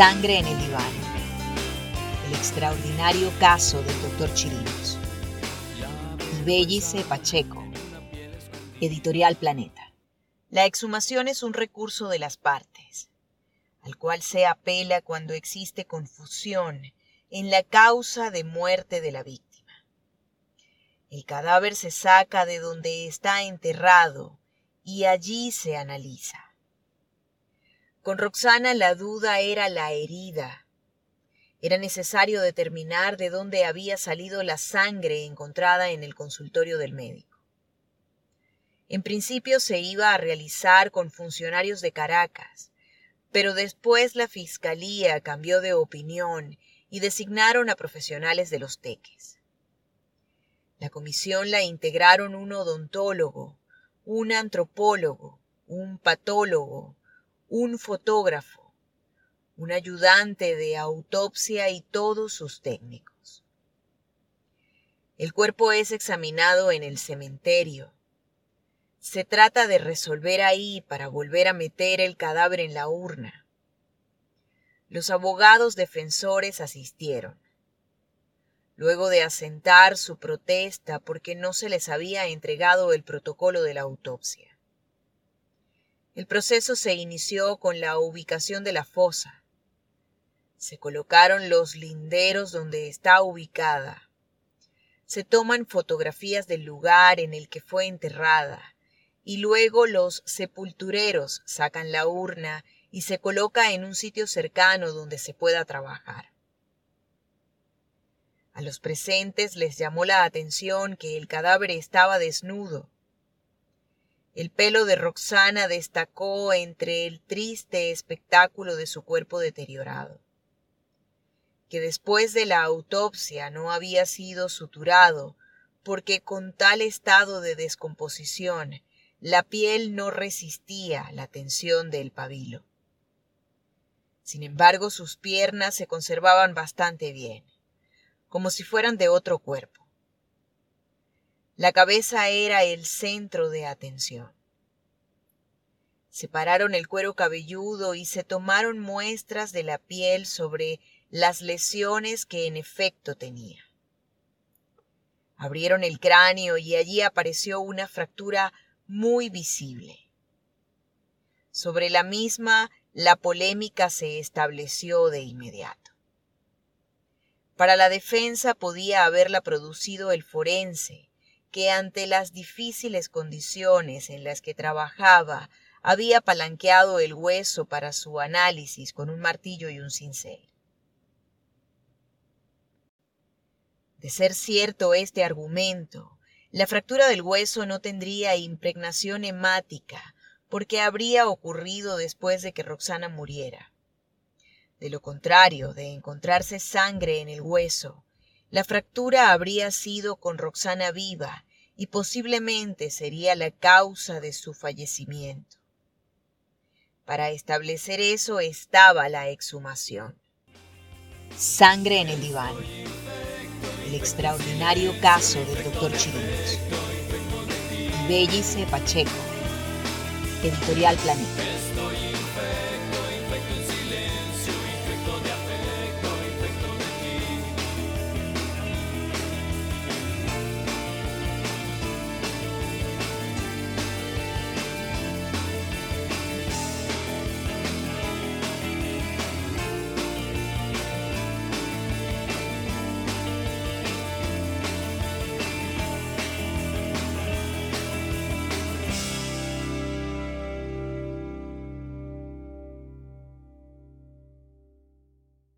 Sangre en el diván. El extraordinario caso del doctor Chirinos. Ibellice Pacheco. Editorial Planeta. La exhumación es un recurso de las partes, al cual se apela cuando existe confusión en la causa de muerte de la víctima. El cadáver se saca de donde está enterrado y allí se analiza. Con Roxana la duda era la herida. Era necesario determinar de dónde había salido la sangre encontrada en el consultorio del médico. En principio se iba a realizar con funcionarios de Caracas, pero después la fiscalía cambió de opinión y designaron a profesionales de los teques. La comisión la integraron un odontólogo, un antropólogo, un patólogo, un fotógrafo, un ayudante de autopsia y todos sus técnicos. El cuerpo es examinado en el cementerio. Se trata de resolver ahí para volver a meter el cadáver en la urna. Los abogados defensores asistieron. Luego de asentar su protesta porque no se les había entregado el protocolo de la autopsia. El proceso se inició con la ubicación de la fosa. Se colocaron los linderos donde está ubicada. Se toman fotografías del lugar en el que fue enterrada y luego los sepultureros sacan la urna y se coloca en un sitio cercano donde se pueda trabajar. A los presentes les llamó la atención que el cadáver estaba desnudo el pelo de Roxana destacó entre el triste espectáculo de su cuerpo deteriorado, que después de la autopsia no había sido suturado porque con tal estado de descomposición la piel no resistía la tensión del pabilo. Sin embargo, sus piernas se conservaban bastante bien, como si fueran de otro cuerpo. La cabeza era el centro de atención. Separaron el cuero cabelludo y se tomaron muestras de la piel sobre las lesiones que en efecto tenía. Abrieron el cráneo y allí apareció una fractura muy visible. Sobre la misma la polémica se estableció de inmediato. Para la defensa podía haberla producido el forense, que ante las difíciles condiciones en las que trabajaba había palanqueado el hueso para su análisis con un martillo y un cincel. De ser cierto este argumento, la fractura del hueso no tendría impregnación hemática porque habría ocurrido después de que Roxana muriera. De lo contrario, de encontrarse sangre en el hueso, la fractura habría sido con Roxana viva y posiblemente sería la causa de su fallecimiento. Para establecer eso estaba la exhumación. Sangre en el diván. El extraordinario caso del doctor Chirinos. Bellice Pacheco. Editorial Planeta.